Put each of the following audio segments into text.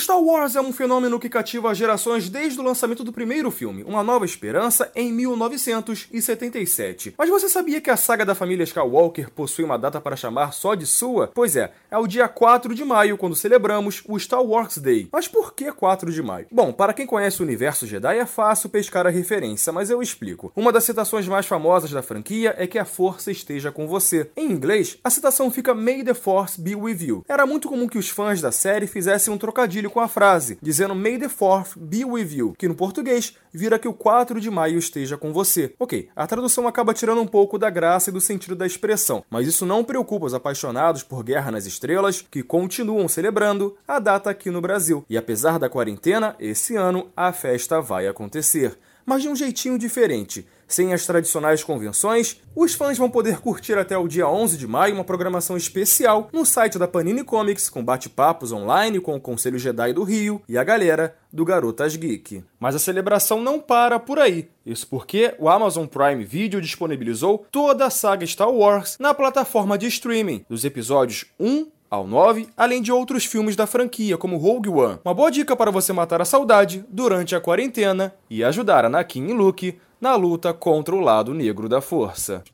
Star Wars é um fenômeno que cativa gerações desde o lançamento do primeiro filme, Uma Nova Esperança, em 1977. Mas você sabia que a saga da família Skywalker possui uma data para chamar só de sua? Pois é, é o dia 4 de maio, quando celebramos o Star Wars Day. Mas por que 4 de maio? Bom, para quem conhece o universo Jedi é fácil pescar a referência, mas eu explico. Uma das citações mais famosas da franquia é que a força esteja com você. Em inglês, a citação fica May the Force be with you. Era muito comum que os fãs da série fizessem um trocadilho com a frase, dizendo May the 4th be with you, que no português vira que o 4 de maio esteja com você. Ok, a tradução acaba tirando um pouco da graça e do sentido da expressão, mas isso não preocupa os apaixonados por Guerra nas Estrelas, que continuam celebrando a data aqui no Brasil. E apesar da quarentena, esse ano a festa vai acontecer mas de um jeitinho diferente. Sem as tradicionais convenções, os fãs vão poder curtir até o dia 11 de maio uma programação especial no site da Panini Comics, com bate-papos online com o Conselho Jedi do Rio e a galera do Garotas Geek. Mas a celebração não para por aí. Isso porque o Amazon Prime Video disponibilizou toda a saga Star Wars na plataforma de streaming, dos episódios 1 ao 9, além de outros filmes da franquia, como Rogue One. Uma boa dica para você matar a saudade durante a quarentena e ajudar Anakin e Luke na luta contra o lado negro da força.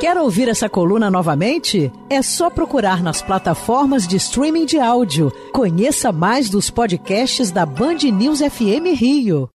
Quer ouvir essa coluna novamente? É só procurar nas plataformas de streaming de áudio. Conheça mais dos podcasts da Band News FM Rio.